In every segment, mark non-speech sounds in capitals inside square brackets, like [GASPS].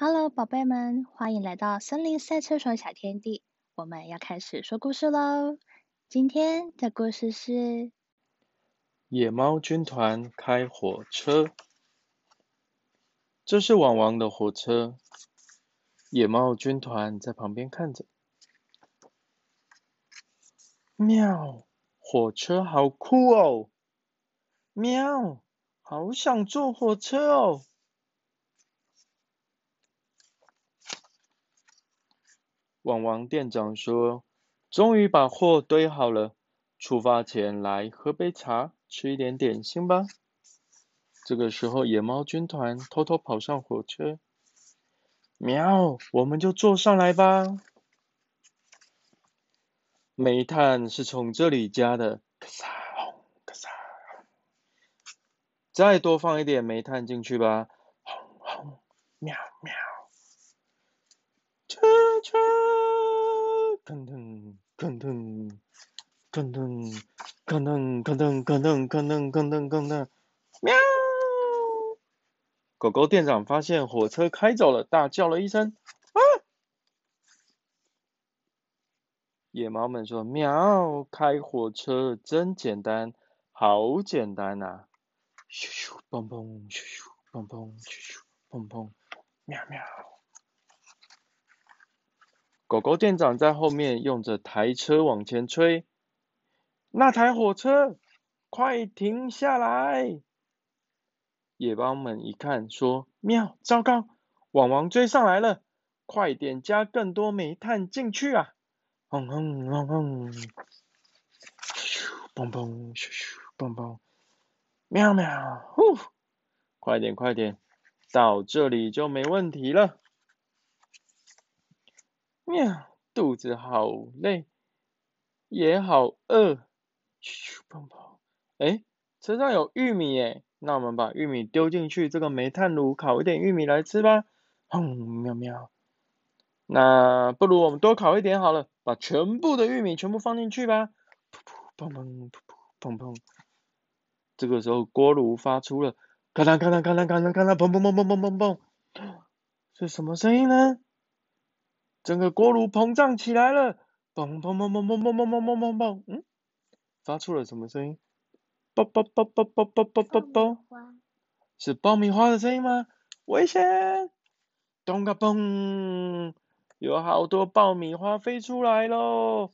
Hello，宝贝们，欢迎来到森林赛车手小天地。我们要开始说故事喽。今天的故事是野猫军团开火车。这是网王的火车，野猫军团在旁边看着。喵，火车好酷哦！喵，好想坐火车哦！网王店长说：“终于把货堆好了，出发前来喝杯茶，吃一点点心吧。”这个时候，野猫军团偷偷跑上火车。喵，我们就坐上来吧。煤炭是从这里加的，再多放一点煤炭进去吧，轰轰，喵喵。车车，噔噔噔噔，噔噔噔噔噔噔噔噔噔噔噔噔，喵！狗狗店长发现火车开走了，大叫了一声：“啊！”野猫们说：“喵，开火车真简单，好简单呐！”咻咻嘣嘣，咻咻嘣嘣，咻咻嘣嘣，喵喵。狗狗店长在后面用着台车往前吹，那台火车快停下来！野猫们一看，说：“喵，糟糕，网王追上来了，快点加更多煤炭进去啊！”轰轰轰轰，咻咻嘣嘣，咻咻嘣嘣，喵喵，呼，快点快点，到这里就没问题了。喵，肚子好累，也好饿。咻砰砰，哎，车上有玉米哎，那我们把玉米丢进去这个煤炭炉，烤一点玉米来吃吧。轰喵喵，那不如我们多烤一点好了，把全部的玉米全部放进去吧。噗噗砰砰噗噗砰砰，这个时候锅炉发出了咔啦咔啦咔啦咔啦咔啦砰砰砰砰砰砰砰，是什么声音呢？整个锅炉膨胀起来了，嘣嘣嘣嘣嘣嘣嘣嘣嘣嘣嘣，嗯，发出了什么声音？啵啵啵啵啵啵啵啵啵，是爆米花的声音吗？危险！咚个嘣，有好多爆米花飞出来喽！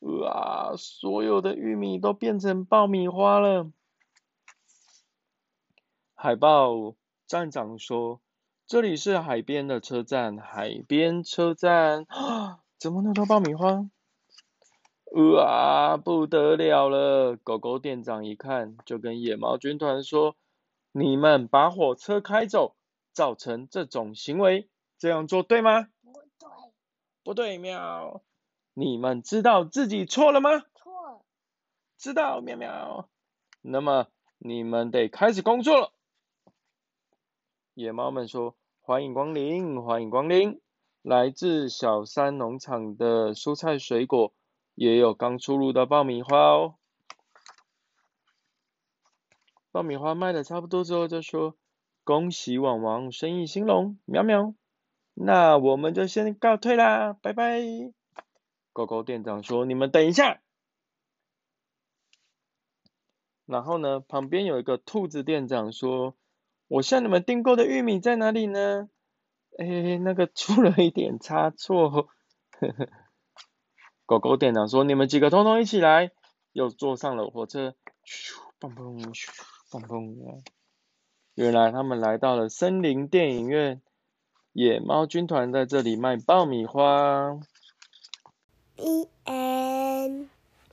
哇，所有的玉米都变成爆米花了。海豹站长说。这里是海边的车站，海边车站，啊 [GASPS] 怎么那么多爆米花？哇，不得了了！狗狗店长一看，就跟野猫军团说：“你们把火车开走，造成这种行为，这样做对吗？”“不对。”“不对，喵！你们知道自己错了吗？”“错。”“知道，喵喵。”“那么你们得开始工作了。”野猫们说：“欢迎光临，欢迎光临！来自小山农场的蔬菜水果，也有刚出炉的爆米花哦。爆米花卖的差不多之后，就说：恭喜网王生意兴隆，喵喵！那我们就先告退啦，拜拜！”狗狗店长说：“你们等一下。”然后呢，旁边有一个兔子店长说。我向你们订购的玉米在哪里呢？哎，那个出了一点差错。呵呵。狗狗店长说：“你们几个通通一起来。”又坐上了火车，咻嘣嘣，咻嘣嘣。原来他们来到了森林电影院，野猫军团在这里卖爆米花。E N